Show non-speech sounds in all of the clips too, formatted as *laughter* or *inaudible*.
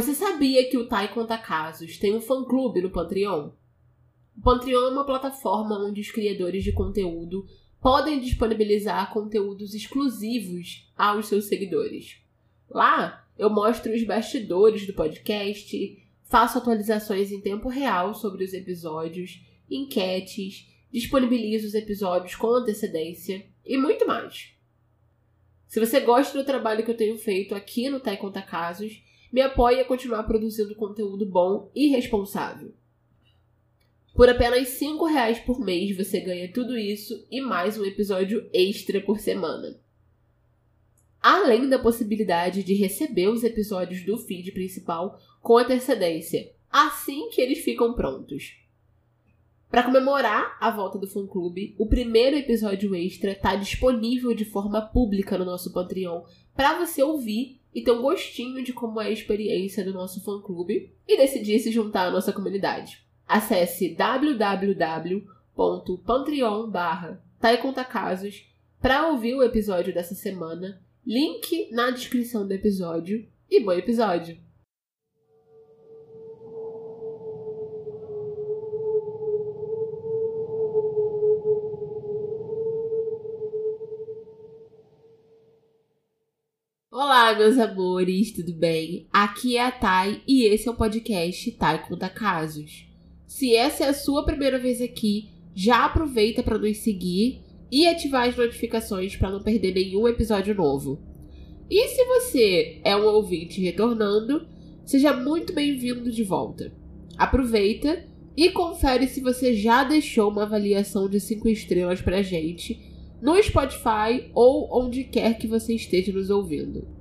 Você sabia que o Tai Conta Casos tem um fã-clube no Patreon? O Patreon é uma plataforma onde os criadores de conteúdo podem disponibilizar conteúdos exclusivos aos seus seguidores. Lá, eu mostro os bastidores do podcast, faço atualizações em tempo real sobre os episódios, enquetes, disponibilizo os episódios com antecedência e muito mais. Se você gosta do trabalho que eu tenho feito aqui no Tai Conta Casos, me apoie a continuar produzindo conteúdo bom e responsável. Por apenas 5 reais por mês você ganha tudo isso e mais um episódio extra por semana. Além da possibilidade de receber os episódios do feed principal com antecedência, assim que eles ficam prontos. Para comemorar a volta do fã clube, o primeiro episódio extra está disponível de forma pública no nosso Patreon para você ouvir e ter um gostinho de como é a experiência do nosso fã-clube e decidir se juntar à nossa comunidade. Acesse www.patreon barra para ouvir o episódio dessa semana, link na descrição do episódio e bom episódio! Olá, meus amores, tudo bem? Aqui é a Thay e esse é o podcast Thay Conta Casos. Se essa é a sua primeira vez aqui, já aproveita para nos seguir e ativar as notificações para não perder nenhum episódio novo. E se você é um ouvinte retornando, seja muito bem-vindo de volta. Aproveita e confere se você já deixou uma avaliação de 5 estrelas pra gente no Spotify ou onde quer que você esteja nos ouvindo.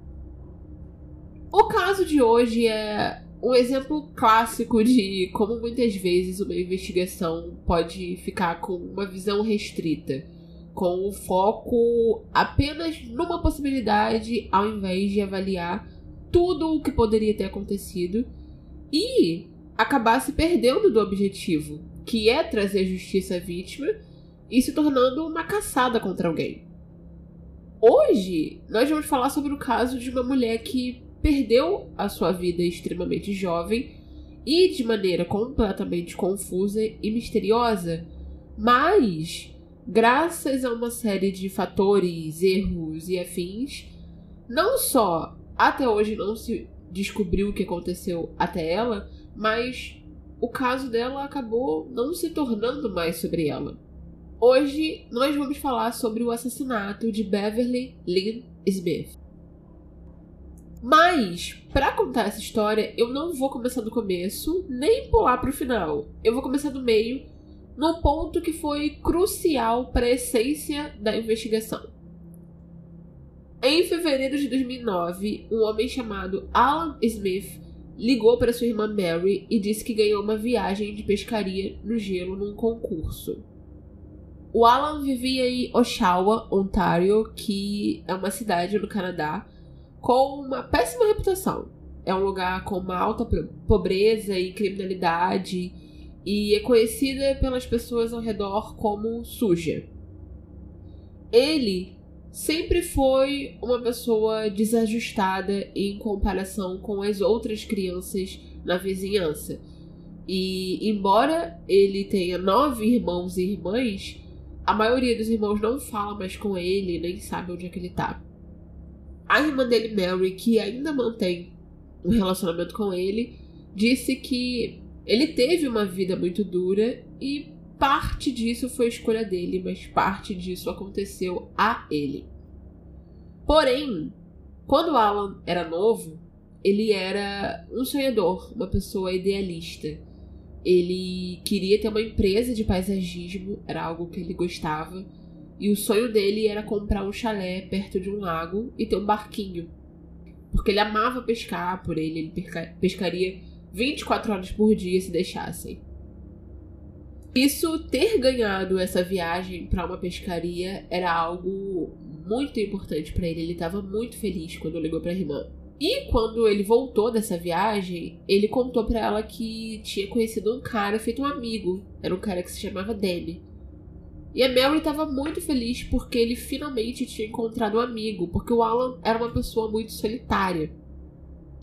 O caso de hoje é um exemplo clássico de como muitas vezes uma investigação pode ficar com uma visão restrita, com o foco apenas numa possibilidade ao invés de avaliar tudo o que poderia ter acontecido e acabar se perdendo do objetivo, que é trazer justiça à vítima e se tornando uma caçada contra alguém. Hoje, nós vamos falar sobre o caso de uma mulher que perdeu a sua vida extremamente jovem e de maneira completamente confusa e misteriosa, mas graças a uma série de fatores, erros e afins, não só até hoje não se descobriu o que aconteceu até ela, mas o caso dela acabou não se tornando mais sobre ela. Hoje nós vamos falar sobre o assassinato de Beverly Lynn Smith. Mas, para contar essa história, eu não vou começar do começo, nem pular para o final. Eu vou começar do meio, no ponto que foi crucial para a essência da investigação. Em fevereiro de 2009, um homem chamado Alan Smith ligou para sua irmã Mary e disse que ganhou uma viagem de pescaria no gelo num concurso. O Alan vivia em Oshawa, Ontário, que é uma cidade no Canadá, com uma péssima reputação. É um lugar com uma alta pobreza e criminalidade e é conhecida pelas pessoas ao redor como suja. Ele sempre foi uma pessoa desajustada em comparação com as outras crianças na vizinhança. E embora ele tenha nove irmãos e irmãs, a maioria dos irmãos não fala mais com ele, nem sabe onde é que ele tá. A irmã dele, Mary, que ainda mantém um relacionamento com ele, disse que ele teve uma vida muito dura e parte disso foi escolha dele, mas parte disso aconteceu a ele. Porém, quando Alan era novo, ele era um sonhador, uma pessoa idealista. Ele queria ter uma empresa de paisagismo, era algo que ele gostava e o sonho dele era comprar um chalé perto de um lago e ter um barquinho. Porque ele amava pescar, por ele, ele pescaria 24 horas por dia se deixassem. Isso, ter ganhado essa viagem para uma pescaria era algo muito importante para ele. Ele estava muito feliz quando ligou para a irmã. E quando ele voltou dessa viagem, ele contou para ela que tinha conhecido um cara feito um amigo. Era um cara que se chamava Danny. E a Mary estava muito feliz porque ele finalmente tinha encontrado um amigo, porque o Alan era uma pessoa muito solitária.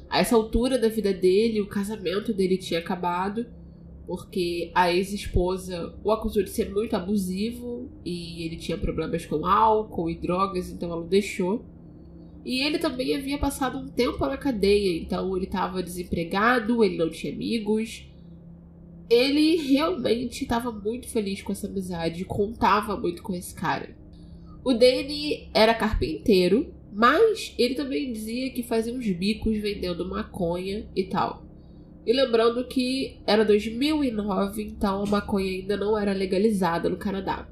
A essa altura da vida dele, o casamento dele tinha acabado, porque a ex-esposa o acusou de ser muito abusivo e ele tinha problemas com álcool e drogas, então ela o deixou. E ele também havia passado um tempo na cadeia, então ele estava desempregado, ele não tinha amigos. Ele realmente estava muito feliz com essa amizade, contava muito com esse cara. O Danny era carpinteiro, mas ele também dizia que fazia uns bicos vendendo maconha e tal. E lembrando que era 2009, então a maconha ainda não era legalizada no Canadá.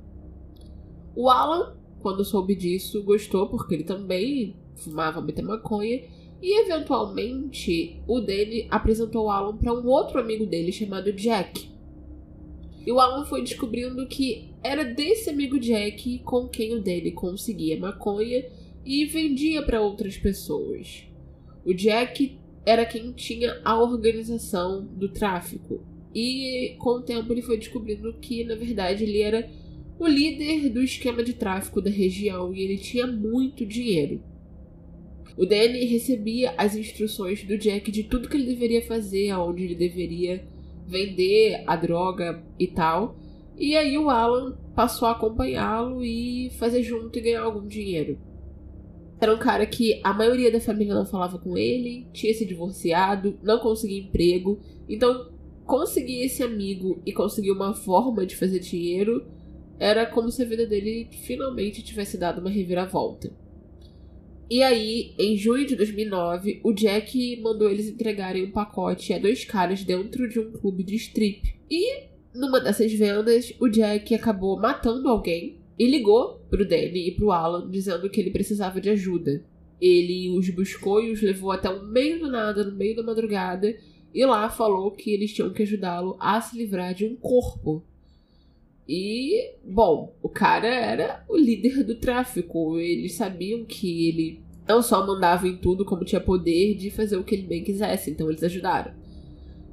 O Alan, quando soube disso, gostou porque ele também fumava muita maconha. E eventualmente o Danny apresentou o Alan para um outro amigo dele chamado Jack. E o Alan foi descobrindo que era desse amigo Jack com quem o Danny conseguia maconha e vendia para outras pessoas. O Jack era quem tinha a organização do tráfico. E com o tempo ele foi descobrindo que, na verdade, ele era o líder do esquema de tráfico da região e ele tinha muito dinheiro. O Danny recebia as instruções do Jack de tudo que ele deveria fazer, aonde ele deveria vender a droga e tal. E aí o Alan passou a acompanhá-lo e fazer junto e ganhar algum dinheiro. Era um cara que a maioria da família não falava com ele, tinha se divorciado, não conseguia emprego. Então, conseguir esse amigo e conseguir uma forma de fazer dinheiro era como se a vida dele finalmente tivesse dado uma reviravolta. E aí, em junho de 2009, o Jack mandou eles entregarem um pacote a dois caras dentro de um clube de strip. E numa dessas vendas, o Jack acabou matando alguém e ligou pro Danny e pro Alan dizendo que ele precisava de ajuda. Ele os buscou e os levou até o meio do nada, no meio da madrugada, e lá falou que eles tinham que ajudá-lo a se livrar de um corpo. E, bom, o cara era o líder do tráfico. Eles sabiam que ele não só mandava em tudo, como tinha poder de fazer o que ele bem quisesse, então eles ajudaram.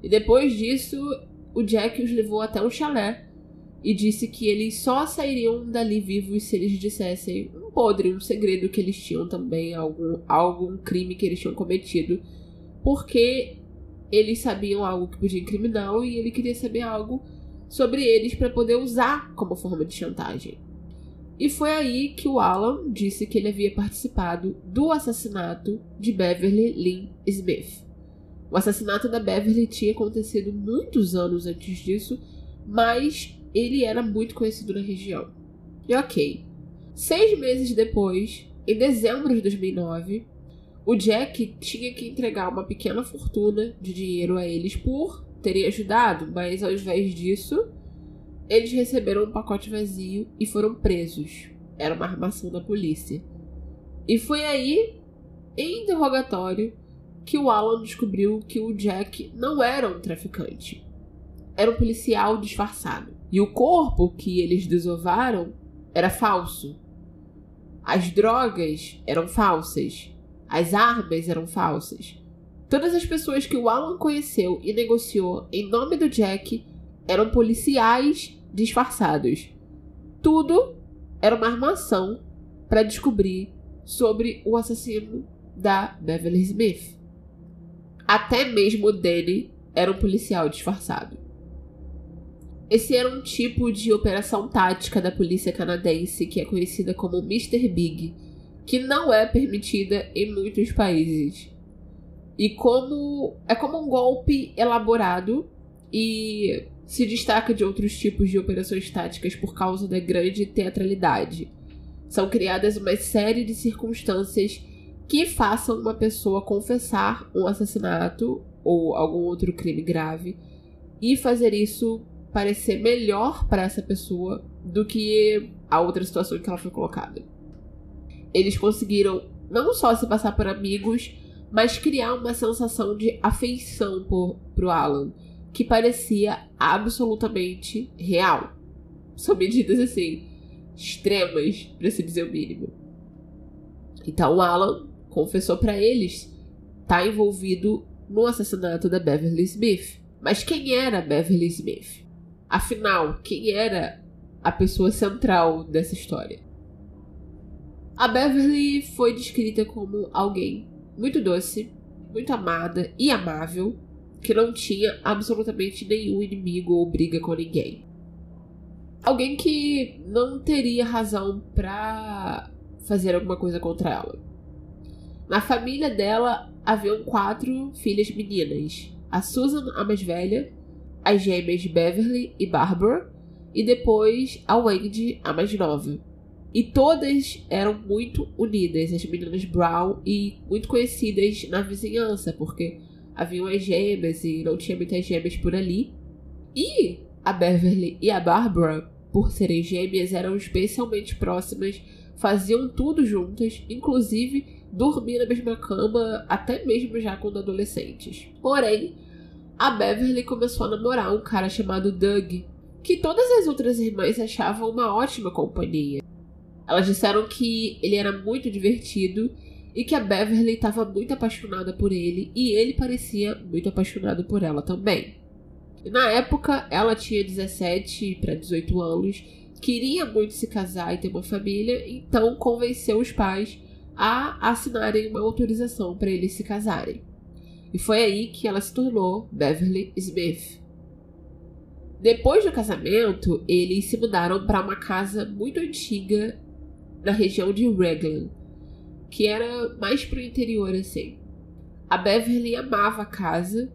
E depois disso, o Jack os levou até um chalé e disse que eles só sairiam dali vivos se eles dissessem um podre, um segredo que eles tinham também, algum, algum crime que eles tinham cometido, porque eles sabiam algo que podia incriminá-lo e ele queria saber algo sobre eles para poder usar como forma de chantagem. E foi aí que o Alan disse que ele havia participado do assassinato de Beverly Lynn Smith. O assassinato da Beverly tinha acontecido muitos anos antes disso, mas ele era muito conhecido na região. E ok. Seis meses depois, em dezembro de 2009, o Jack tinha que entregar uma pequena fortuna de dinheiro a eles por terem ajudado, mas ao invés disso, eles receberam um pacote vazio e foram presos. Era uma armação da polícia. E foi aí, em interrogatório, que o Alan descobriu que o Jack não era um traficante. Era um policial disfarçado. E o corpo que eles desovaram era falso. As drogas eram falsas. As armas eram falsas. Todas as pessoas que o Alan conheceu e negociou em nome do Jack eram policiais disfarçados. Tudo era uma armação para descobrir sobre o assassino da Beverly Smith. Até mesmo o Danny era um policial disfarçado. Esse era um tipo de operação tática da polícia canadense que é conhecida como Mr. Big, que não é permitida em muitos países. E como é como um golpe elaborado e se destaca de outros tipos de operações táticas por causa da grande teatralidade. São criadas uma série de circunstâncias que façam uma pessoa confessar um assassinato ou algum outro crime grave e fazer isso parecer melhor para essa pessoa do que a outra situação em que ela foi colocada. Eles conseguiram não só se passar por amigos, mas criar uma sensação de afeição por, pro Alan, que parecia absolutamente real. São medidas assim, extremas, para se dizer o mínimo. Então o Alan confessou para eles estar tá envolvido no assassinato da Beverly Smith. Mas quem era Beverly Smith? Afinal, quem era a pessoa central dessa história? A Beverly foi descrita como alguém muito doce, muito amada e amável, que não tinha absolutamente nenhum inimigo ou briga com ninguém. Alguém que não teria razão para fazer alguma coisa contra ela. Na família dela haviam quatro filhas meninas: a Susan, a mais velha, as gêmeas Beverly e Barbara, e depois a Wendy, a mais nova. E todas eram muito unidas, as meninas Brown, e muito conhecidas na vizinhança, porque haviam as gêmeas e não tinha muitas gêmeas por ali. E a Beverly e a Barbara, por serem gêmeas, eram especialmente próximas, faziam tudo juntas, inclusive dormir na mesma cama, até mesmo já quando adolescentes. Porém, a Beverly começou a namorar um cara chamado Doug, que todas as outras irmãs achavam uma ótima companhia. Elas disseram que ele era muito divertido e que a Beverly estava muito apaixonada por ele e ele parecia muito apaixonado por ela também. Na época, ela tinha 17 para 18 anos, queria muito se casar e ter uma família, então convenceu os pais a assinarem uma autorização para eles se casarem. E foi aí que ela se tornou Beverly Smith. Depois do casamento, eles se mudaram para uma casa muito antiga na região de Raglan, que era mais pro interior assim. A Beverly amava a casa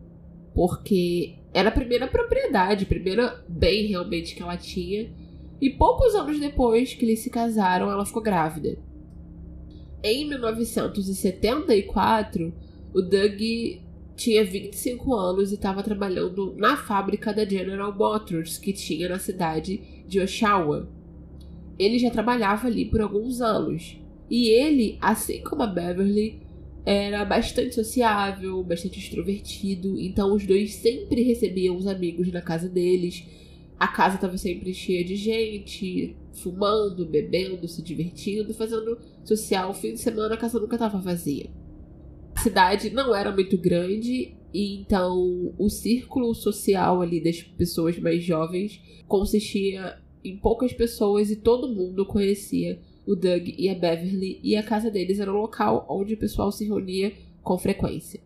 porque era a primeira propriedade, o primeiro bem realmente que ela tinha. E poucos anos depois que eles se casaram, ela ficou grávida. Em 1974, o Doug tinha 25 anos e estava trabalhando na fábrica da General Motors que tinha na cidade de Oshawa. Ele já trabalhava ali por alguns anos. E ele, assim como a Beverly, era bastante sociável, bastante extrovertido, então os dois sempre recebiam os amigos na casa deles. A casa estava sempre cheia de gente, fumando, bebendo, se divertindo, fazendo social. O fim de semana a casa nunca estava vazia cidade não era muito grande, e então o círculo social ali das pessoas mais jovens consistia em poucas pessoas e todo mundo conhecia o Doug e a Beverly, e a casa deles era o local onde o pessoal se reunia com frequência.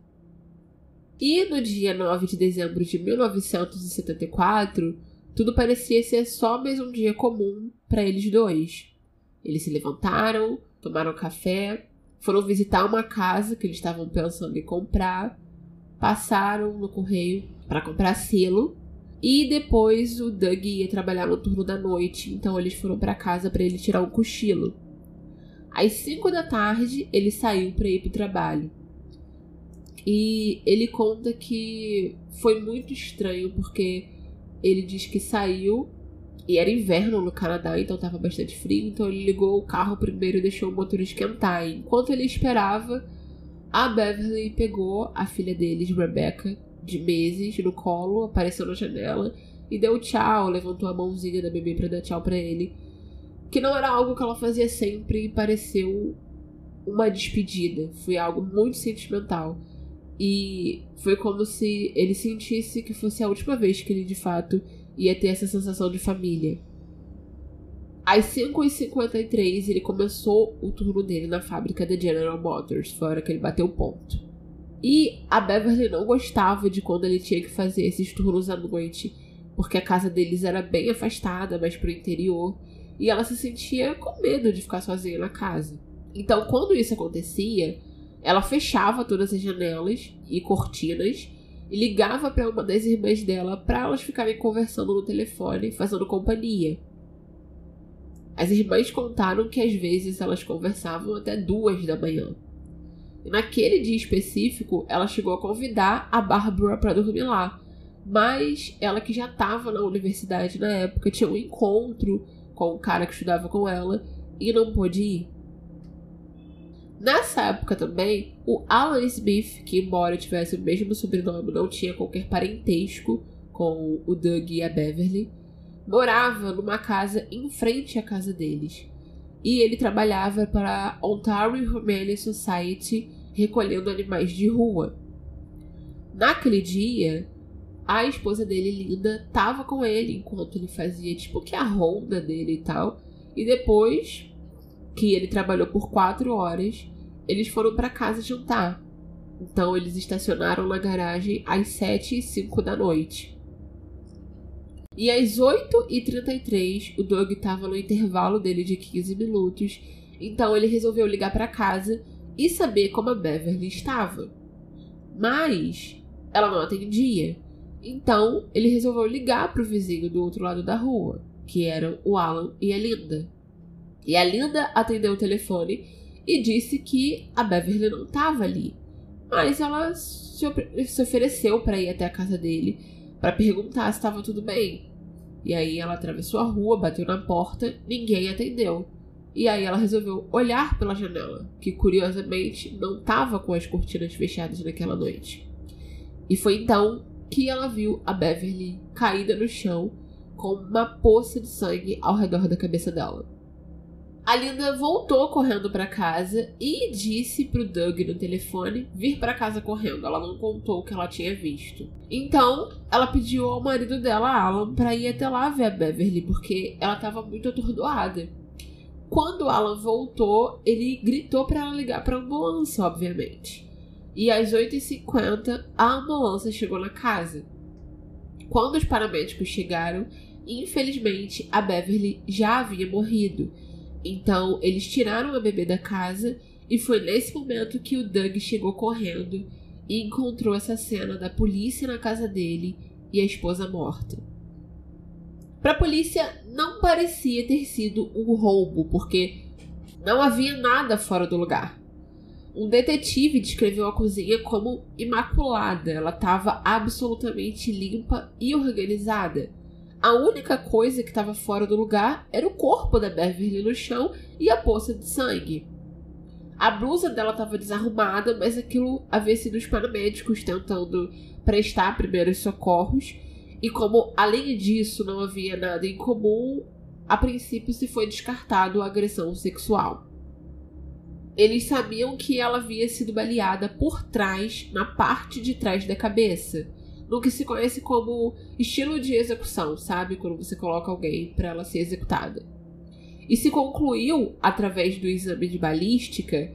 E no dia 9 de dezembro de 1974, tudo parecia ser só mais um dia comum para eles dois. Eles se levantaram, tomaram café foram visitar uma casa que eles estavam pensando em comprar, passaram no correio para comprar selo e depois o Doug ia trabalhar no turno da noite, então eles foram para casa para ele tirar um cochilo. Às 5 da tarde, ele saiu para ir para o trabalho. E ele conta que foi muito estranho porque ele diz que saiu e era inverno no Canadá, então estava bastante frio. Então ele ligou o carro primeiro e deixou o motor esquentar. E enquanto ele esperava, a Beverly pegou a filha deles, Rebecca, de meses, no colo, apareceu na janela e deu tchau, levantou a mãozinha da bebê para dar tchau para ele. Que não era algo que ela fazia sempre e pareceu uma despedida. Foi algo muito sentimental. E foi como se ele sentisse que fosse a última vez que ele de fato ia ter essa sensação de família. Às 5h53 ele começou o turno dele na fábrica da General Motors, foi a hora que ele bateu o ponto. E a Beverly não gostava de quando ele tinha que fazer esses turnos à noite, porque a casa deles era bem afastada, mais pro interior, e ela se sentia com medo de ficar sozinha na casa. Então, quando isso acontecia, ela fechava todas as janelas e cortinas e ligava para uma das irmãs dela para elas ficarem conversando no telefone, fazendo companhia. As irmãs contaram que às vezes elas conversavam até duas da manhã. Naquele dia específico, ela chegou a convidar a Barbara para dormir lá, mas ela que já estava na universidade na época tinha um encontro com o cara que estudava com ela e não pôde ir. Nessa época também, o Alan Smith, que embora tivesse o mesmo sobrenome, não tinha qualquer parentesco com o Doug e a Beverly, morava numa casa em frente à casa deles. E ele trabalhava para a Ontario Humane Society recolhendo animais de rua. Naquele dia, a esposa dele, Linda, estava com ele enquanto ele fazia tipo que a ronda dele e tal. E depois que ele trabalhou por quatro horas, eles foram para casa jantar. Então eles estacionaram na garagem às 7 e 5 da noite. E às 8h33, o Doug estava no intervalo dele de 15 minutos, então ele resolveu ligar para casa e saber como a Beverly estava. Mas ela não atendia. Então ele resolveu ligar para o vizinho do outro lado da rua, que eram o Alan e a Linda. E a Linda atendeu o telefone e disse que a Beverly não estava ali. Mas ela se, ofereceu para ir até a casa dele para perguntar se estava tudo bem. E aí ela atravessou a rua, bateu na porta, ninguém atendeu. E aí ela resolveu olhar pela janela, que curiosamente não estava com as cortinas fechadas naquela noite. E foi então que ela viu a Beverly caída no chão com uma poça de sangue ao redor da cabeça dela. A Linda voltou correndo para casa e disse pro Doug no telefone vir para casa correndo. Ela não contou o que ela tinha visto. Então, ela pediu ao marido dela, Alan, para ir até lá ver a Beverly, porque ela estava muito atordoada. Quando Alan voltou, ele gritou para ela ligar para ambulância, obviamente. E às 8h50, a ambulância chegou na casa. Quando os paramédicos chegaram, infelizmente a Beverly já havia morrido então eles tiraram a bebê da casa e foi nesse momento que o Doug chegou correndo e encontrou essa cena da polícia na casa dele e a esposa morta. Para a polícia não parecia ter sido um roubo, porque não havia nada fora do lugar. Um detetive descreveu a cozinha como imaculada, ela estava absolutamente limpa e organizada. A única coisa que estava fora do lugar era o corpo da Beverly no chão e a poça de sangue. A blusa dela estava desarrumada, mas aquilo havia sido os paramédicos tentando prestar primeiros socorros. E como, além disso, não havia nada em comum, a princípio se foi descartado a agressão sexual. Eles sabiam que ela havia sido baleada por trás, na parte de trás da cabeça no que se conhece como estilo de execução, sabe? Quando você coloca alguém para ela ser executada. E se concluiu, através do exame de balística,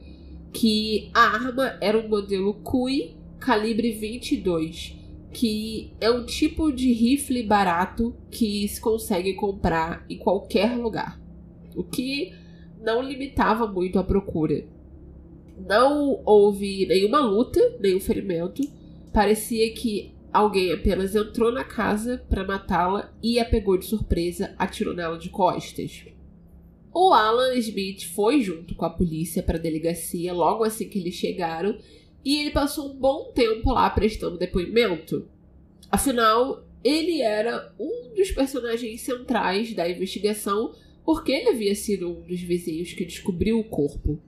que a arma era um modelo CUI calibre 22, que é um tipo de rifle barato que se consegue comprar em qualquer lugar, o que não limitava muito a procura. Não houve nenhuma luta, nenhum ferimento. Parecia que Alguém apenas entrou na casa para matá-la e a pegou de surpresa, atirou nela de costas. O Alan Smith foi junto com a polícia para a delegacia logo assim que eles chegaram e ele passou um bom tempo lá prestando depoimento. Afinal, ele era um dos personagens centrais da investigação porque ele havia sido um dos vizinhos que descobriu o corpo.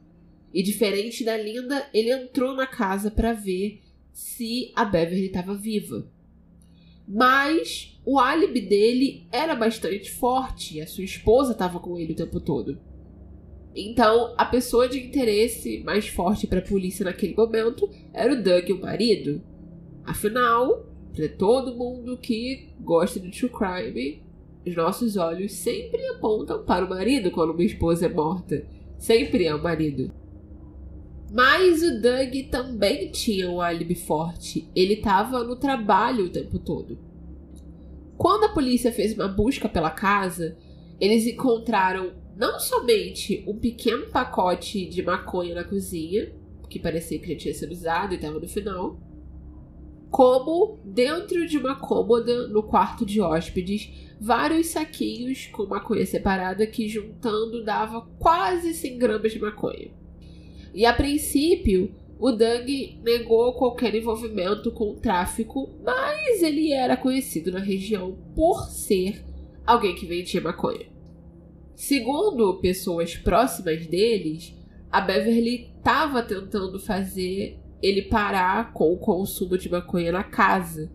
E diferente da Linda, ele entrou na casa para ver se a Beverly estava viva. Mas o álibi dele era bastante forte, a sua esposa estava com ele o tempo todo. Então, a pessoa de interesse mais forte para a polícia naquele momento era o Doug, o marido. Afinal, para todo mundo que gosta de true crime, os nossos olhos sempre apontam para o marido quando uma esposa é morta. Sempre é o marido. Mas o Doug também tinha um álibi forte. Ele estava no trabalho o tempo todo. Quando a polícia fez uma busca pela casa, eles encontraram não somente um pequeno pacote de maconha na cozinha, que parecia que já tinha sido usado e estava no final, como dentro de uma cômoda no quarto de hóspedes, vários saquinhos com maconha separada que juntando dava quase 100 gramas de maconha. E a princípio, o Doug negou qualquer envolvimento com o tráfico, mas ele era conhecido na região por ser alguém que vendia maconha. Segundo pessoas próximas deles, a Beverly estava tentando fazer ele parar com o consumo de maconha na casa,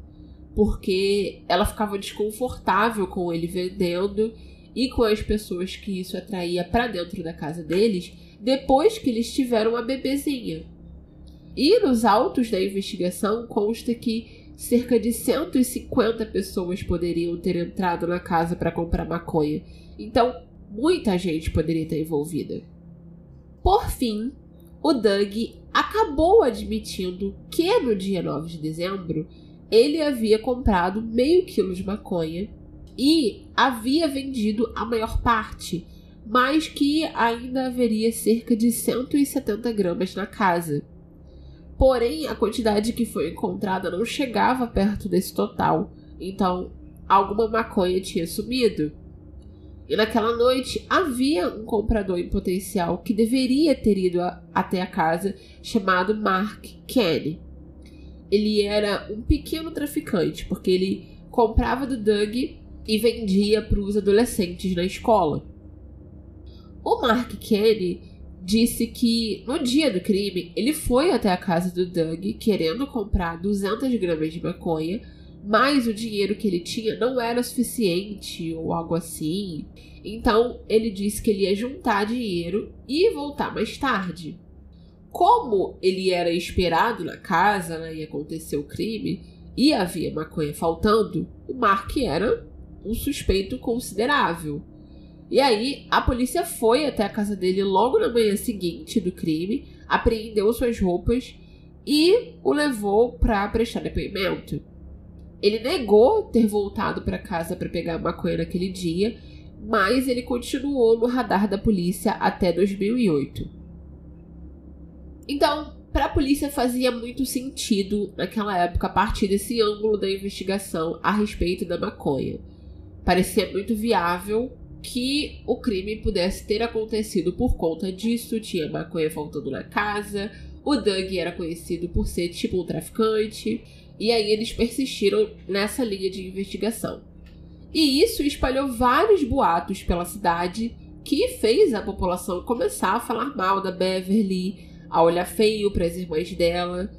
porque ela ficava desconfortável com ele vendendo e com as pessoas que isso atraía para dentro da casa deles depois que eles tiveram uma bebezinha. E nos autos da investigação consta que cerca de 150 pessoas poderiam ter entrado na casa para comprar maconha. Então, muita gente poderia estar envolvida. Por fim, o Doug acabou admitindo que no dia 9 de dezembro ele havia comprado meio quilo de maconha e havia vendido a maior parte, mas que ainda haveria cerca de 170 gramas na casa. Porém, a quantidade que foi encontrada não chegava perto desse total, então alguma maconha tinha sumido. E naquela noite havia um comprador em potencial que deveria ter ido a, até a casa, chamado Mark Kenny. Ele era um pequeno traficante, porque ele comprava do Doug e vendia para os adolescentes na escola. O Mark Kenny disse que no dia do crime ele foi até a casa do Doug querendo comprar 200 gramas de maconha, mas o dinheiro que ele tinha não era suficiente ou algo assim. Então ele disse que ele ia juntar dinheiro e voltar mais tarde. Como ele era esperado na casa né, e aconteceu o crime e havia maconha faltando, o Mark era um suspeito considerável. E aí, a polícia foi até a casa dele logo na manhã seguinte do crime, apreendeu suas roupas e o levou para prestar depoimento. Ele negou ter voltado para casa para pegar maconha naquele dia, mas ele continuou no radar da polícia até 2008. Então, para a polícia fazia muito sentido naquela época a partir desse ângulo da investigação a respeito da maconha Parecia muito viável que o crime pudesse ter acontecido por conta disso. Tinha maconha faltando na casa, o Doug era conhecido por ser tipo um traficante, e aí eles persistiram nessa linha de investigação. E isso espalhou vários boatos pela cidade que fez a população começar a falar mal da Beverly, a olhar feio para as irmãs dela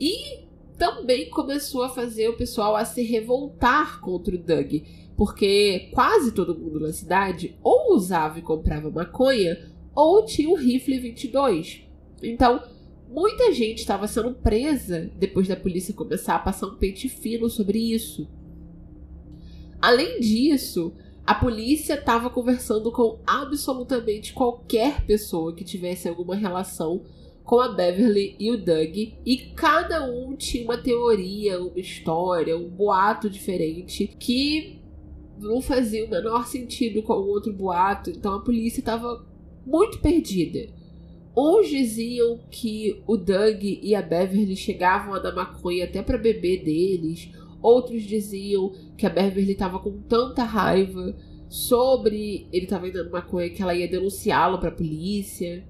e também começou a fazer o pessoal a se revoltar contra o Doug porque quase todo mundo na cidade ou usava e comprava maconha ou tinha o rifle 22. Então, muita gente estava sendo presa depois da polícia começar a passar um pente fino sobre isso. Além disso, a polícia estava conversando com absolutamente qualquer pessoa que tivesse alguma relação com a Beverly e o Doug, e cada um tinha uma teoria, uma história, um boato diferente que não fazia o menor sentido com o outro boato, então a polícia estava muito perdida. Uns diziam que o Doug e a Beverly chegavam a dar maconha até para beber deles, outros diziam que a Beverly estava com tanta raiva sobre ele estava dando maconha que ela ia denunciá-lo para a polícia.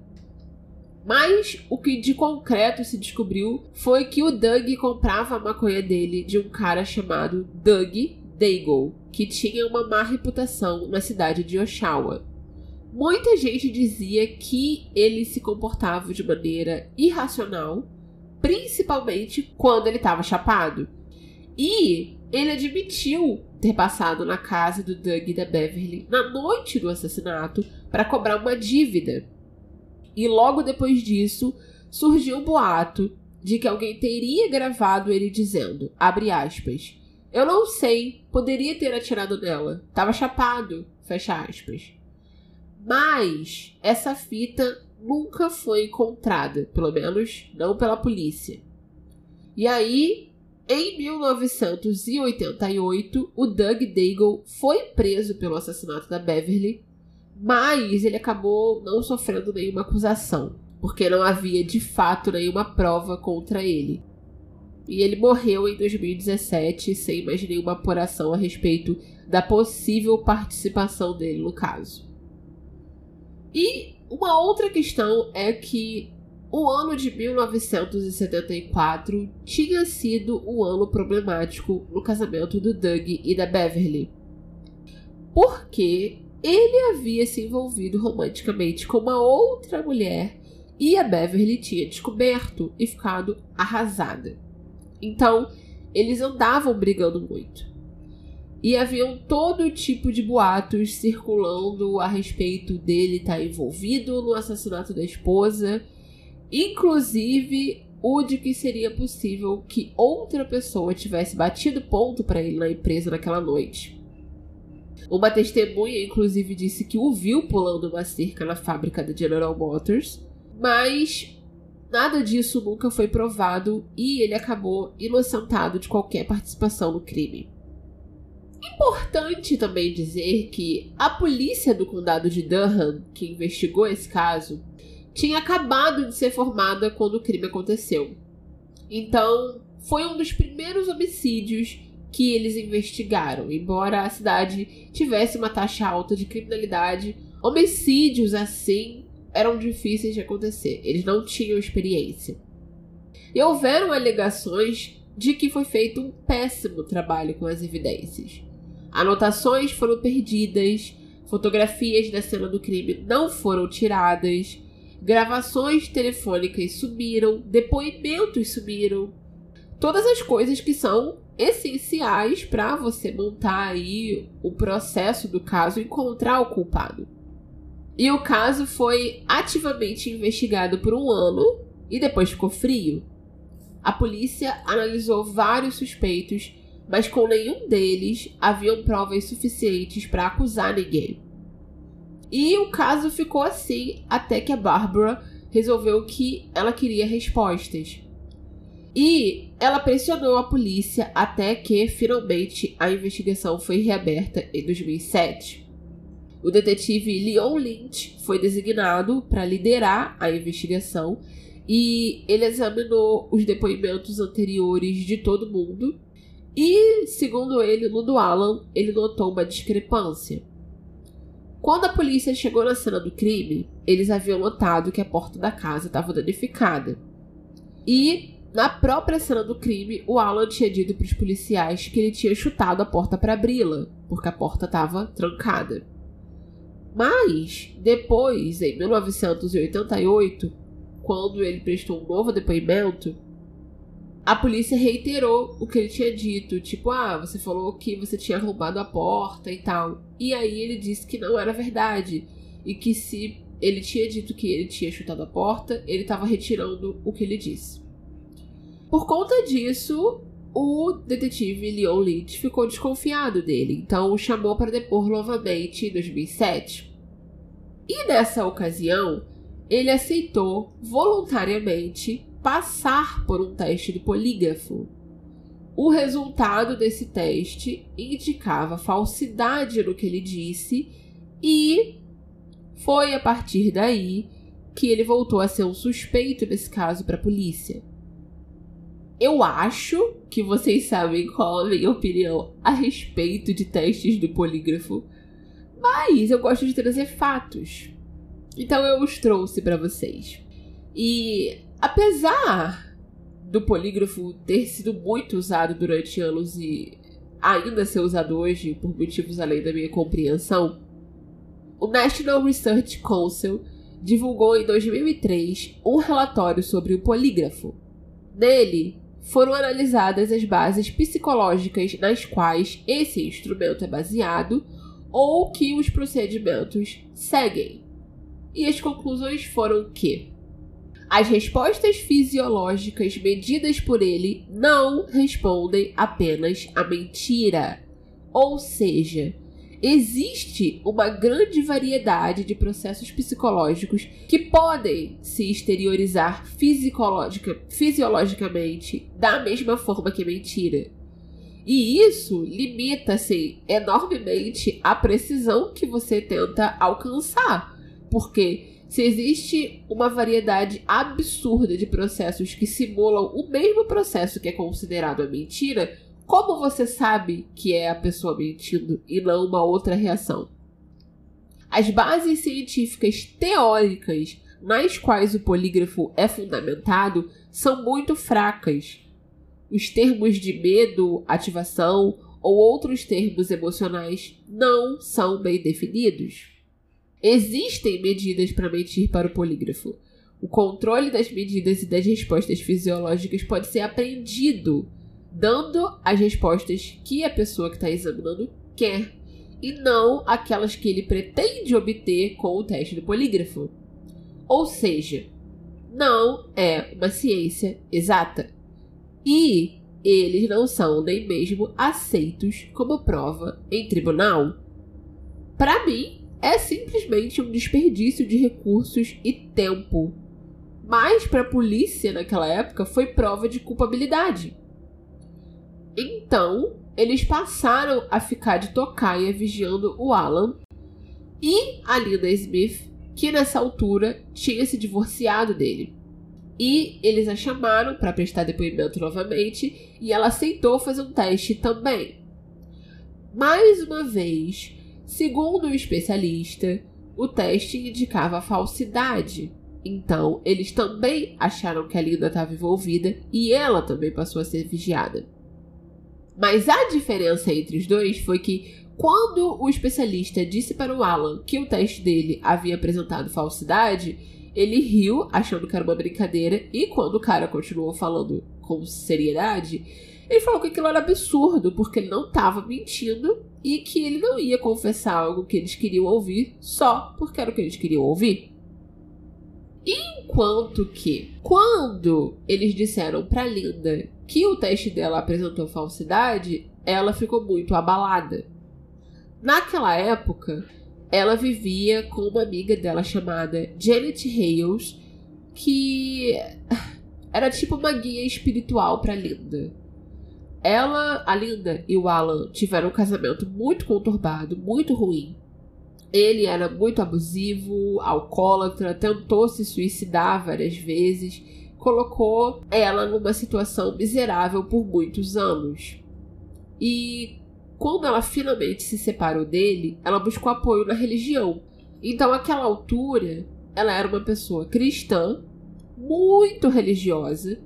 Mas o que de concreto se descobriu foi que o Doug comprava a maconha dele de um cara chamado Doug Daigle, que tinha uma má reputação na cidade de Oshawa. Muita gente dizia que ele se comportava de maneira irracional, principalmente quando ele estava chapado. E ele admitiu ter passado na casa do Doug e da Beverly na noite do assassinato para cobrar uma dívida. E logo depois disso, surgiu um boato de que alguém teria gravado ele dizendo, aspas, eu não sei. Poderia ter atirado nela. Tava chapado. Fecha aspas. Mas essa fita nunca foi encontrada. Pelo menos não pela polícia. E aí, em 1988, o Doug Daigle foi preso pelo assassinato da Beverly, mas ele acabou não sofrendo nenhuma acusação, porque não havia de fato nenhuma prova contra ele. E ele morreu em 2017 sem mais nenhuma apuração a respeito da possível participação dele no caso. E uma outra questão é que o ano de 1974 tinha sido um ano problemático no casamento do Doug e da Beverly. Porque ele havia se envolvido romanticamente com uma outra mulher e a Beverly tinha descoberto e ficado arrasada. Então, eles andavam brigando muito. E haviam todo tipo de boatos circulando a respeito dele estar envolvido no assassinato da esposa, inclusive o de que seria possível que outra pessoa tivesse batido ponto para ele na empresa naquela noite. Uma testemunha, inclusive, disse que o viu pulando uma cerca na fábrica da General Motors, mas nada disso nunca foi provado e ele acabou inocentado de qualquer participação no crime. Importante também dizer que a polícia do condado de Durham, que investigou esse caso, tinha acabado de ser formada quando o crime aconteceu. Então, foi um dos primeiros homicídios que eles investigaram. Embora a cidade tivesse uma taxa alta de criminalidade, homicídios assim eram difíceis de acontecer. Eles não tinham experiência. E houveram alegações de que foi feito um péssimo trabalho com as evidências. Anotações foram perdidas, fotografias da cena do crime não foram tiradas, gravações telefônicas sumiram, depoimentos sumiram. Todas as coisas que são essenciais para você montar aí o processo do caso e encontrar o culpado. E o caso foi ativamente investigado por um ano e depois ficou frio. A polícia analisou vários suspeitos, mas com nenhum deles haviam provas suficientes para acusar ninguém. E o caso ficou assim até que a Barbara resolveu que ela queria respostas. E ela pressionou a polícia até que finalmente a investigação foi reaberta em 2007. O detetive Leon Lynch foi designado para liderar a investigação e ele examinou os depoimentos anteriores de todo mundo. E, segundo ele, no do Alan, ele notou uma discrepância. Quando a polícia chegou na cena do crime, eles haviam notado que a porta da casa estava danificada. E, na própria cena do crime, o Alan tinha dito para os policiais que ele tinha chutado a porta para abri-la, porque a porta estava trancada. Mas, depois, em 1988, quando ele prestou um novo depoimento, a polícia reiterou o que ele tinha dito, tipo, ah, você falou que você tinha arrombado a porta e tal. E aí ele disse que não era verdade e que se ele tinha dito que ele tinha chutado a porta, ele estava retirando o que ele disse. Por conta disso, o detetive Leon Lynch ficou desconfiado dele, então o chamou para depor novamente em 2007. E nessa ocasião, ele aceitou voluntariamente passar por um teste do polígrafo. O resultado desse teste indicava falsidade no que ele disse e foi a partir daí que ele voltou a ser um suspeito nesse caso para a polícia. Eu acho que vocês sabem qual a minha opinião a respeito de testes do polígrafo, mas eu gosto de trazer fatos. Então eu os trouxe para vocês. E Apesar do polígrafo ter sido muito usado durante anos e ainda ser usado hoje por motivos além da minha compreensão, o National Research Council divulgou em 2003 um relatório sobre o polígrafo. Nele, foram analisadas as bases psicológicas nas quais esse instrumento é baseado ou que os procedimentos seguem. E as conclusões foram que as respostas fisiológicas medidas por ele não respondem apenas à mentira. Ou seja, existe uma grande variedade de processos psicológicos que podem se exteriorizar fisiologicamente da mesma forma que mentira. E isso limita-se enormemente a precisão que você tenta alcançar, porque se existe uma variedade absurda de processos que simulam o mesmo processo que é considerado a mentira, como você sabe que é a pessoa mentindo e não uma outra reação? As bases científicas teóricas nas quais o polígrafo é fundamentado são muito fracas. Os termos de medo, ativação ou outros termos emocionais não são bem definidos. Existem medidas para mentir para o polígrafo. O controle das medidas e das respostas fisiológicas pode ser aprendido, dando as respostas que a pessoa que está examinando quer, e não aquelas que ele pretende obter com o teste do polígrafo. Ou seja, não é uma ciência exata. E eles não são nem mesmo aceitos como prova em tribunal. Para mim, é simplesmente um desperdício de recursos e tempo. mas para a polícia naquela época foi prova de culpabilidade. Então, eles passaram a ficar de tocaia vigiando o Alan e a Linda Smith, que nessa altura tinha se divorciado dele. E eles a chamaram para prestar depoimento novamente e ela aceitou fazer um teste também. Mais uma vez, segundo o especialista, o teste indicava falsidade. Então, eles também acharam que a Linda estava envolvida e ela também passou a ser vigiada. Mas a diferença entre os dois foi que, quando o especialista disse para o Alan que o teste dele havia apresentado falsidade, ele riu, achando que era uma brincadeira, e quando o cara continuou falando com seriedade, ele falou que aquilo era absurdo, porque ele não estava mentindo e que ele não ia confessar algo que eles queriam ouvir só porque era o que eles queriam ouvir. Enquanto que, quando eles disseram para Linda que o teste dela apresentou falsidade, ela ficou muito abalada. Naquela época, ela vivia com uma amiga dela chamada Janet Hales, que era tipo uma guia espiritual para Linda. Ela, a Linda e o Alan tiveram um casamento muito conturbado, muito ruim. Ele era muito abusivo, alcoólatra, tentou se suicidar várias vezes colocou ela numa situação miserável por muitos anos. E quando ela finalmente se separou dele, ela buscou apoio na religião. Então, àquela altura, ela era uma pessoa cristã, muito religiosa,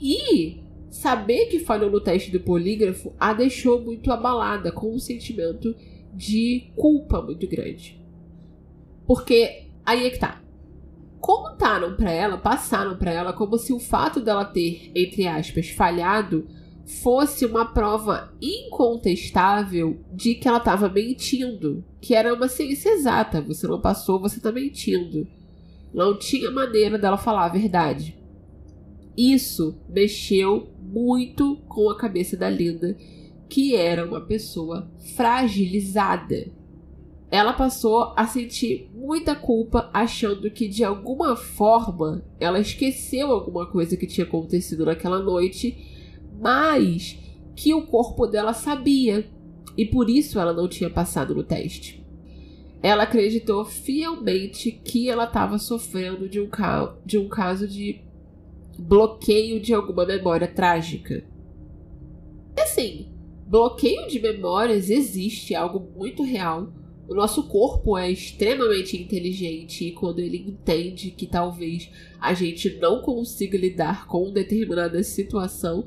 e saber que falhou no teste do polígrafo a deixou muito abalada, com um sentimento de culpa muito grande. Porque aí é que tá contaram para ela, passaram para ela como se o fato dela ter, entre aspas, falhado fosse uma prova incontestável de que ela estava mentindo, que era uma ciência exata, você não passou, você está mentindo. Não tinha maneira dela falar a verdade. Isso mexeu muito com a cabeça da Linda, que era uma pessoa fragilizada ela passou a sentir muita culpa, achando que de alguma forma ela esqueceu alguma coisa que tinha acontecido naquela noite, mas que o corpo dela sabia e por isso ela não tinha passado no teste. Ela acreditou fielmente que ela estava sofrendo de um, de um caso de bloqueio de alguma memória trágica. Assim, bloqueio de memórias existe, é algo muito real o nosso corpo é extremamente inteligente e quando ele entende que talvez a gente não consiga lidar com determinada situação,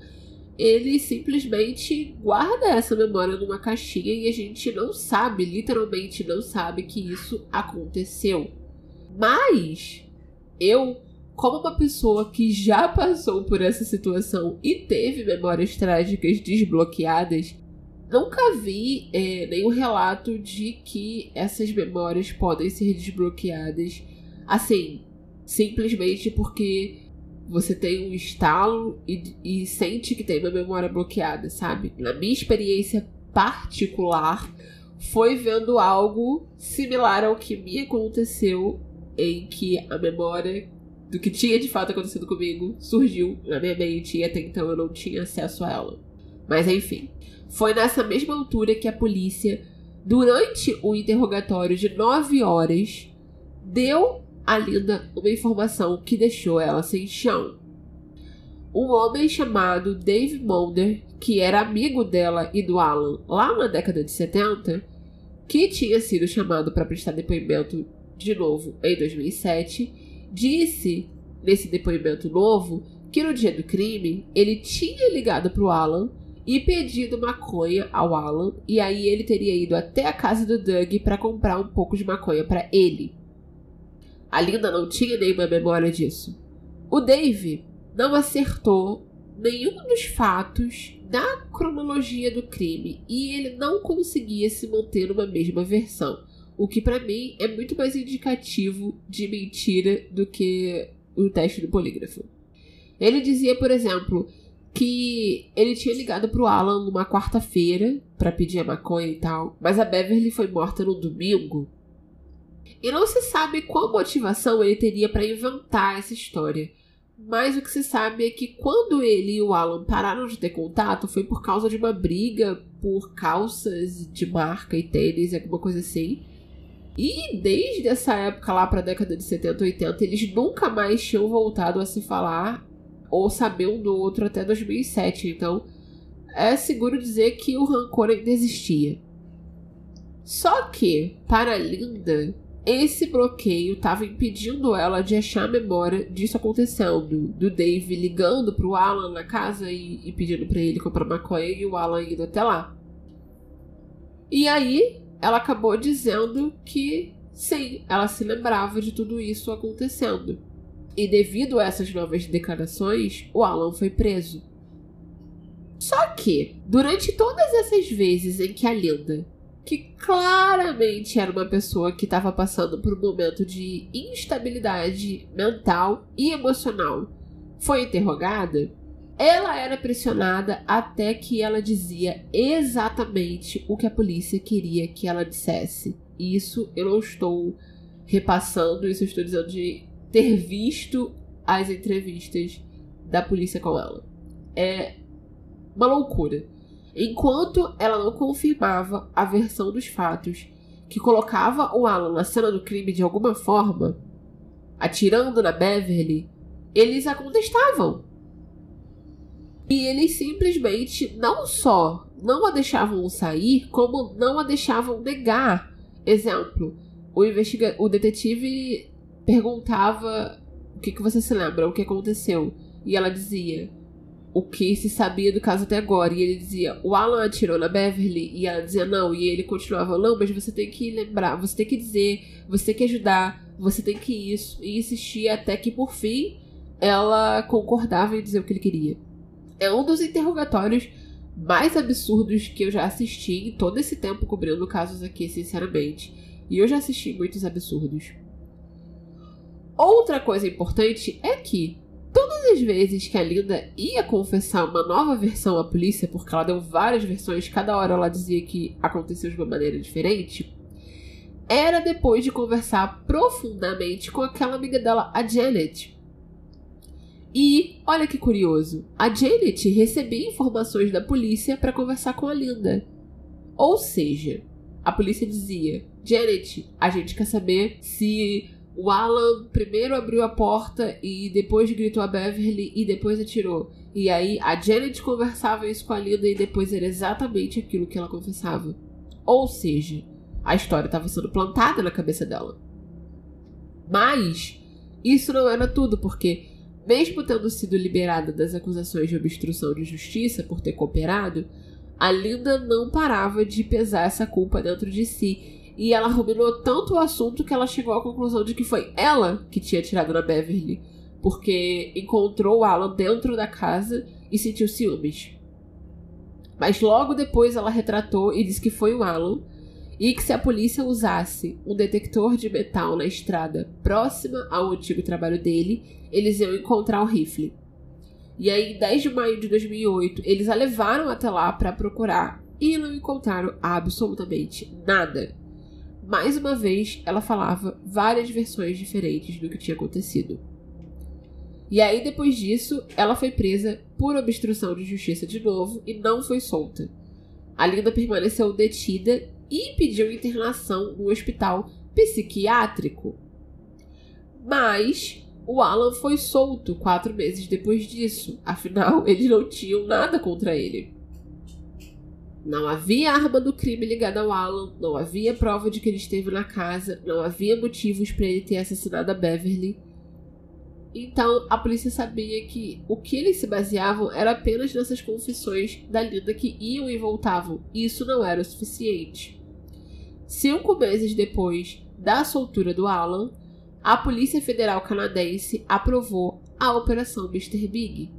ele simplesmente guarda essa memória numa caixinha e a gente não sabe, literalmente não sabe que isso aconteceu. Mas eu, como uma pessoa que já passou por essa situação e teve memórias trágicas desbloqueadas, Nunca vi é, nenhum relato de que essas memórias podem ser desbloqueadas assim, simplesmente porque você tem um estalo e, e sente que tem uma memória bloqueada, sabe? Na minha experiência particular, foi vendo algo similar ao que me aconteceu, em que a memória do que tinha de fato acontecido comigo surgiu na minha mente e até então eu não tinha acesso a ela. Mas enfim, foi nessa mesma altura que a polícia, durante o interrogatório de nove horas, deu a Linda uma informação que deixou ela sem chão. Um homem chamado Dave Mulder, que era amigo dela e do Alan lá na década de 70, que tinha sido chamado para prestar depoimento de novo em 2007, disse nesse depoimento novo que no dia do crime ele tinha ligado para o Alan e pedido maconha ao Alan, e aí ele teria ido até a casa do Doug para comprar um pouco de maconha para ele. A Linda não tinha nenhuma memória disso. O Dave não acertou nenhum dos fatos da cronologia do crime e ele não conseguia se manter numa mesma versão, o que para mim é muito mais indicativo de mentira do que o teste do polígrafo. Ele dizia, por exemplo, que ele tinha ligado pro Alan numa quarta-feira para pedir a maconha e tal, mas a Beverly foi morta no domingo. E não se sabe qual motivação ele teria para inventar essa história. Mas o que se sabe é que quando ele e o Alan pararam de ter contato foi por causa de uma briga por calças de marca e tênis, alguma coisa assim. E desde essa época lá para a década de 70, 80, eles nunca mais tinham voltado a se falar ou saber um do outro até 2007. Então, é seguro dizer que o rancor ainda existia. Só que, para Linda, esse bloqueio estava impedindo ela de achar a memória disso acontecendo. Do Dave ligando pro Alan na casa e, e pedindo para ele comprar maconha e o Alan indo até lá. E aí, ela acabou dizendo que sim, ela se lembrava de tudo isso acontecendo. E devido a essas novas declarações, o Alan foi preso. Só que, durante todas essas vezes em que a Linda que claramente era uma pessoa que estava passando por um momento de instabilidade mental e emocional, foi interrogada, ela era pressionada até que ela dizia exatamente o que a polícia queria que ela dissesse. Isso eu não estou repassando, isso eu estou dizendo de ter visto as entrevistas da polícia com ela. É uma loucura. Enquanto ela não confirmava a versão dos fatos que colocava o Alan na cena do crime de alguma forma, atirando na Beverly, eles a contestavam. E eles simplesmente não só não a deixavam sair, como não a deixavam negar. Exemplo, o, investiga o detetive perguntava o que, que você se lembra, o que aconteceu. E ela dizia: o que se sabia do caso até agora. E ele dizia, o Alan atirou na Beverly. E ela dizia, não. E ele continuava, não, mas você tem que lembrar, você tem que dizer, você tem que ajudar, você tem que isso. E insistia até que, por fim, ela concordava em dizer o que ele queria. É um dos interrogatórios mais absurdos que eu já assisti em todo esse tempo cobrindo casos aqui, sinceramente. E eu já assisti muitos absurdos. Outra coisa importante é que Todas as vezes que a Linda ia confessar uma nova versão à polícia, porque ela deu várias versões, cada hora ela dizia que aconteceu de uma maneira diferente, era depois de conversar profundamente com aquela amiga dela, a Janet. E, olha que curioso, a Janet recebia informações da polícia para conversar com a Linda. Ou seja, a polícia dizia: Janet, a gente quer saber se o Alan primeiro abriu a porta e depois gritou a Beverly e depois atirou. E aí a Janet conversava isso com a Linda e depois era exatamente aquilo que ela confessava. Ou seja, a história estava sendo plantada na cabeça dela. Mas isso não era tudo, porque mesmo tendo sido liberada das acusações de obstrução de justiça por ter cooperado, a Linda não parava de pesar essa culpa dentro de si e ela ruminou tanto o assunto que ela chegou à conclusão de que foi ela que tinha tirado na Beverly. Porque encontrou o Alan dentro da casa e sentiu ciúmes. Mas logo depois ela retratou e disse que foi o Alan e que se a polícia usasse um detector de metal na estrada próxima ao antigo trabalho dele, eles iam encontrar o rifle. E aí, em 10 de maio de 2008, eles a levaram até lá para procurar e não encontraram absolutamente nada. Mais uma vez, ela falava várias versões diferentes do que tinha acontecido. E aí, depois disso, ela foi presa por obstrução de justiça de novo e não foi solta. A Linda permaneceu detida e pediu internação no hospital psiquiátrico. Mas o Alan foi solto quatro meses depois disso, afinal, *laughs* eles não tinham nada contra ele. Não havia arma do crime ligada ao Alan, não havia prova de que ele esteve na casa, não havia motivos para ele ter assassinado a Beverly. Então a polícia sabia que o que eles se baseavam era apenas nessas confissões da Linda que iam e voltavam, e isso não era o suficiente. Cinco meses depois da soltura do Alan, a Polícia Federal Canadense aprovou a Operação Mr. Big,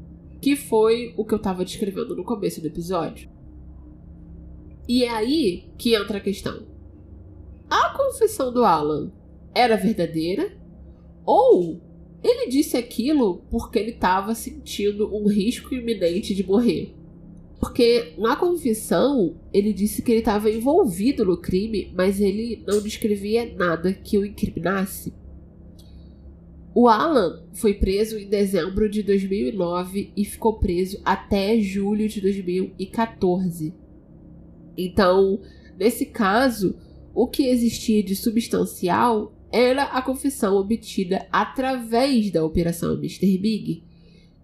que foi o que eu estava descrevendo no começo do episódio. E é aí que entra a questão. A confissão do Alan era verdadeira? Ou ele disse aquilo porque ele estava sentindo um risco iminente de morrer? Porque na confissão ele disse que ele estava envolvido no crime, mas ele não descrevia nada que o incriminasse. O Alan foi preso em dezembro de 2009 e ficou preso até julho de 2014. Então, nesse caso, o que existia de substancial era a confissão obtida através da Operação Mr. Big.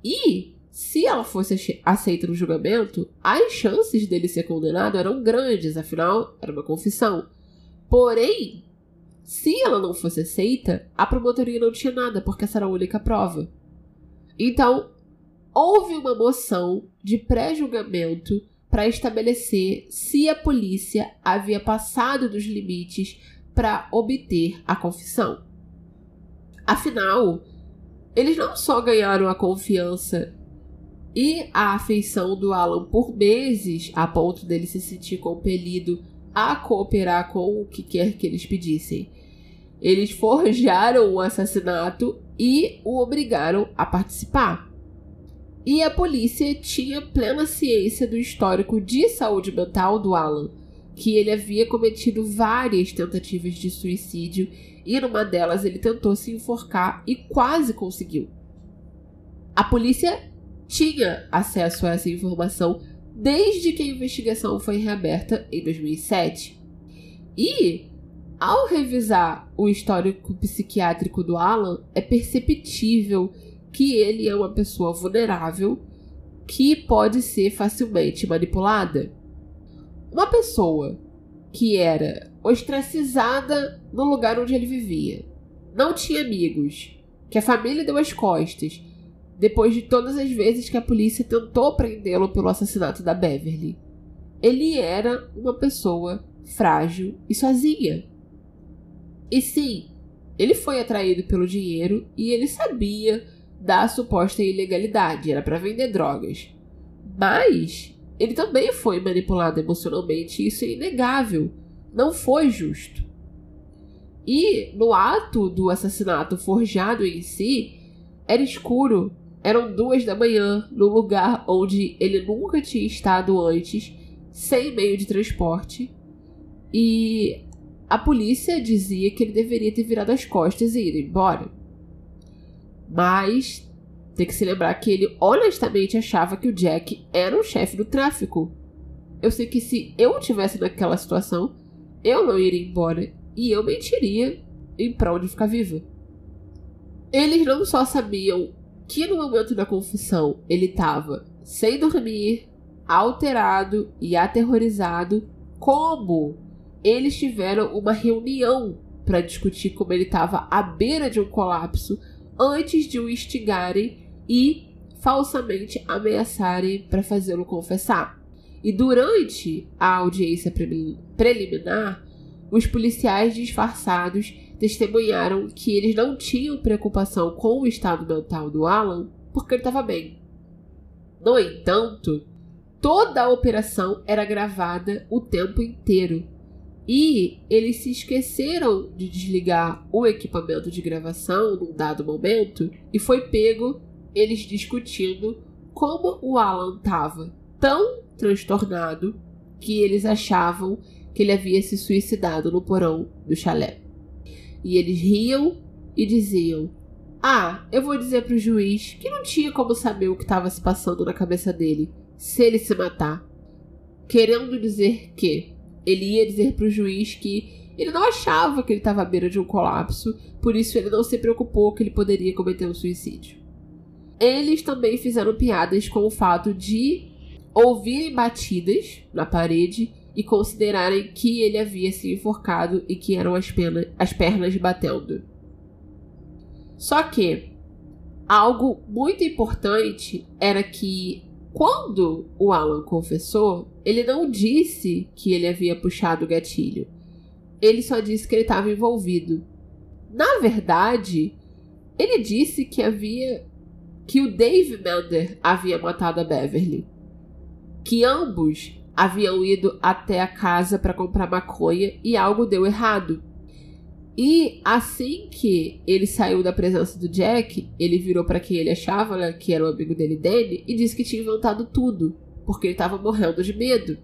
E, se ela fosse aceita no julgamento, as chances dele ser condenado eram grandes, afinal, era uma confissão. Porém, se ela não fosse aceita, a promotoria não tinha nada, porque essa era a única prova. Então, houve uma moção de pré-julgamento para estabelecer se a polícia havia passado dos limites para obter a confissão. Afinal, eles não só ganharam a confiança e a afeição do Alan por meses, a ponto dele se sentir compelido a cooperar com o que quer que eles pedissem. Eles forjaram o assassinato e o obrigaram a participar. E a polícia tinha plena ciência do histórico de saúde mental do Alan, que ele havia cometido várias tentativas de suicídio e numa delas ele tentou se enforcar e quase conseguiu. A polícia tinha acesso a essa informação desde que a investigação foi reaberta em 2007. E, ao revisar o histórico psiquiátrico do Alan, é perceptível que ele é uma pessoa vulnerável que pode ser facilmente manipulada. Uma pessoa que era ostracizada no lugar onde ele vivia, não tinha amigos, que a família deu as costas, depois de todas as vezes que a polícia tentou prendê-lo pelo assassinato da Beverly. Ele era uma pessoa frágil e sozinha. E sim, ele foi atraído pelo dinheiro e ele sabia da suposta ilegalidade, era para vender drogas. Mas ele também foi manipulado emocionalmente, isso é inegável. Não foi justo. E no ato do assassinato forjado em si, era escuro. Eram duas da manhã, no lugar onde ele nunca tinha estado antes, sem meio de transporte. E a polícia dizia que ele deveria ter virado as costas e ido embora. Mas tem que se lembrar que ele honestamente achava que o Jack era o chefe do tráfico. Eu sei que se eu tivesse naquela situação, eu não iria embora e eu mentiria em prol de ficar viva. Eles não só sabiam que no momento da confissão ele estava sem dormir, alterado e aterrorizado, como eles tiveram uma reunião para discutir como ele estava à beira de um colapso antes de o instigarem e falsamente ameaçarem para fazê-lo confessar. E durante a audiência preliminar, os policiais disfarçados testemunharam que eles não tinham preocupação com o estado mental do Alan porque ele estava bem. No entanto, toda a operação era gravada o tempo inteiro e eles se esqueceram de desligar o equipamento de gravação num dado momento e foi pego eles discutindo como o Alan estava tão transtornado que eles achavam que ele havia se suicidado no porão do chalé. E eles riam e diziam: Ah, eu vou dizer pro juiz que não tinha como saber o que estava se passando na cabeça dele se ele se matar. Querendo dizer que ele ia dizer pro juiz que ele não achava que ele estava à beira de um colapso, por isso ele não se preocupou que ele poderia cometer um suicídio. Eles também fizeram piadas com o fato de ouvirem batidas na parede e considerarem que ele havia se enforcado e que eram as, pena, as pernas batendo. Só que algo muito importante era que quando o Alan confessou, ele não disse que ele havia puxado o gatilho. Ele só disse que ele estava envolvido. Na verdade, ele disse que havia que o Dave Mender havia matado a Beverly. Que ambos haviam ido até a casa para comprar maconha e algo deu errado. E assim que ele saiu da presença do Jack, ele virou para quem ele achava né, que era o amigo dele, Danny, e disse que tinha inventado tudo, porque ele estava morrendo de medo.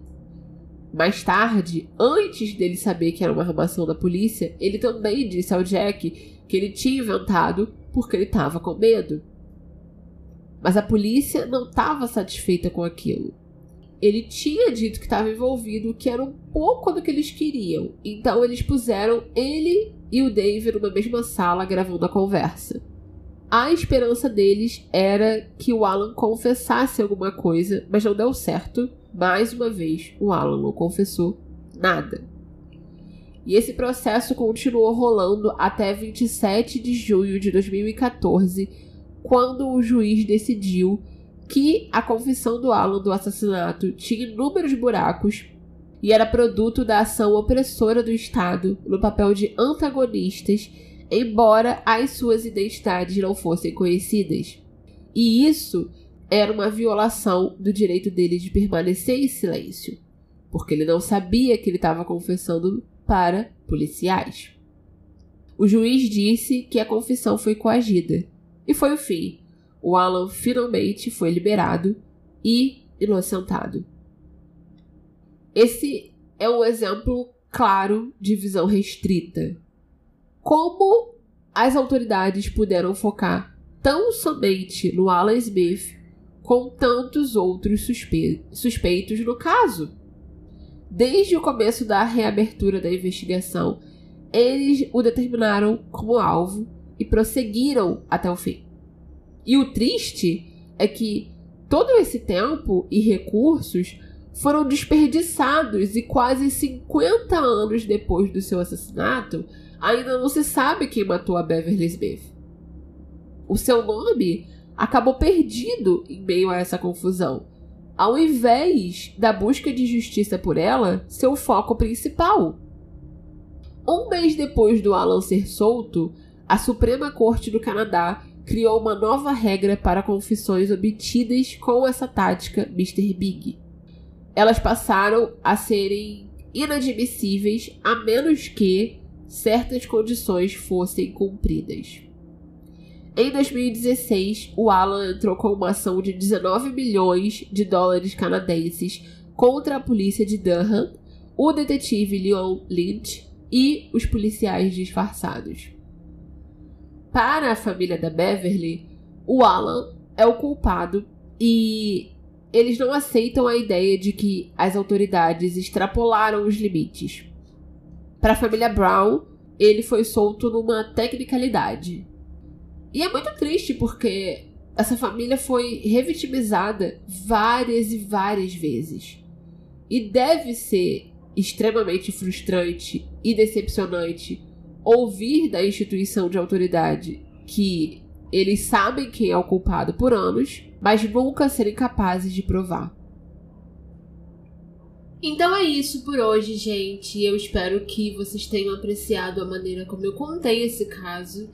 Mais tarde, antes dele saber que era uma armação da polícia, ele também disse ao Jack que ele tinha inventado porque ele estava com medo. Mas a polícia não estava satisfeita com aquilo. Ele tinha dito que estava envolvido, que era um pouco do que eles queriam. Então eles puseram ele e o Dave numa mesma sala gravando a conversa. A esperança deles era que o Alan confessasse alguma coisa, mas não deu certo. Mais uma vez, o Alan não confessou nada. E esse processo continuou rolando até 27 de junho de 2014, quando o juiz decidiu que a confissão do Alan do assassinato tinha inúmeros buracos e era produto da ação opressora do Estado no papel de antagonistas, embora as suas identidades não fossem conhecidas. E isso era uma violação do direito dele de permanecer em silêncio, porque ele não sabia que ele estava confessando para policiais. O juiz disse que a confissão foi coagida, e foi o fim. O Alan finalmente foi liberado e inocentado. Esse é um exemplo claro de visão restrita. Como as autoridades puderam focar tão somente no Alan Smith com tantos outros suspe suspeitos no caso? Desde o começo da reabertura da investigação, eles o determinaram como alvo e prosseguiram até o fim. E o triste é que todo esse tempo e recursos foram desperdiçados e quase 50 anos depois do seu assassinato, ainda não se sabe quem matou a Beverly Smith. O seu nome acabou perdido em meio a essa confusão, ao invés da busca de justiça por ela ser o foco principal. Um mês depois do Alan ser solto, a Suprema Corte do Canadá criou uma nova regra para confissões obtidas com essa tática Mr. Big elas passaram a serem inadmissíveis a menos que certas condições fossem cumpridas. Em 2016, o Alan entrou com uma ação de 19 milhões de dólares canadenses contra a polícia de Durham, o detetive Leon Lynch e os policiais disfarçados. Para a família da Beverly, o Alan é o culpado e eles não aceitam a ideia de que as autoridades extrapolaram os limites. Para a família Brown, ele foi solto numa tecnicalidade. E é muito triste porque essa família foi revitimizada várias e várias vezes. E deve ser extremamente frustrante e decepcionante ouvir da instituição de autoridade que eles sabem quem é o culpado por anos, mas nunca serem capazes de provar. Então é isso por hoje, gente. Eu espero que vocês tenham apreciado a maneira como eu contei esse caso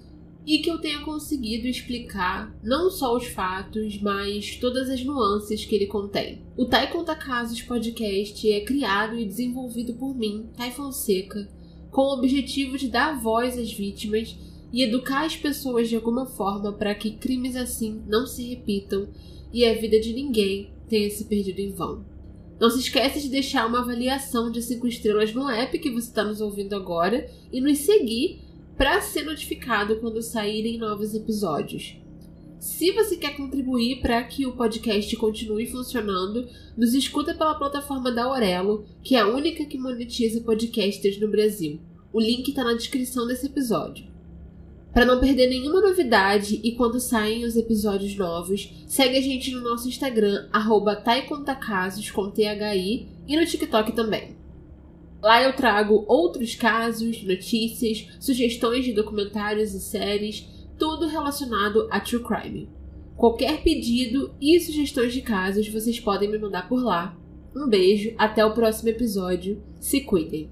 e que eu tenha conseguido explicar não só os fatos, mas todas as nuances que ele contém. O Tai Conta Casos podcast é criado e desenvolvido por mim, Tai Fonseca, com o objetivo de dar voz às vítimas e educar as pessoas de alguma forma para que crimes assim não se repitam e a vida de ninguém tenha se perdido em vão. Não se esqueça de deixar uma avaliação de 5 estrelas no app que você está nos ouvindo agora e nos seguir para ser notificado quando saírem novos episódios. Se você quer contribuir para que o podcast continue funcionando, nos escuta pela plataforma da Aurelo, que é a única que monetiza podcasters no Brasil. O link está na descrição desse episódio. Para não perder nenhuma novidade e quando saem os episódios novos, segue a gente no nosso Instagram, arroba taicontacasos, com THI, e no TikTok também. Lá eu trago outros casos, notícias, sugestões de documentários e séries, tudo relacionado a true crime. Qualquer pedido e sugestões de casos vocês podem me mandar por lá. Um beijo, até o próximo episódio. Se cuidem!